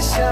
special.